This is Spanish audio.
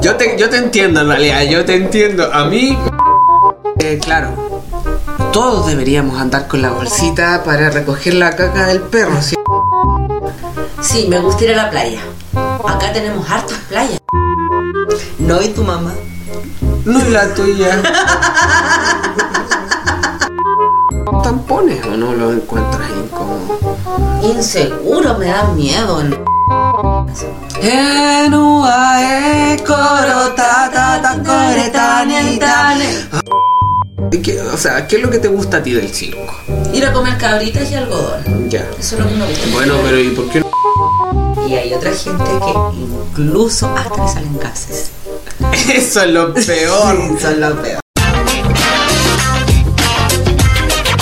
yo, te, yo te entiendo, en realidad, yo te entiendo. A mí, eh, claro, todos deberíamos andar con la bolsita para recoger la caca del perro. ¿sí? sí, me gusta ir a la playa. Acá tenemos hartas playas. No y tu mamá. No es la tuya. Tampones o no los encuentras incómodos. Inseguro, me da miedo. ¿no? ¿Y qué- O sea, ¿qué es lo que te gusta a ti del circo? Ir a comer cabritas y algodón. Ya. Eso es lo que me gusta. Bueno, pero ¿y por qué no? Y hay otra gente que incluso hasta le salen gases. Eso es lo peor. Son lo peor.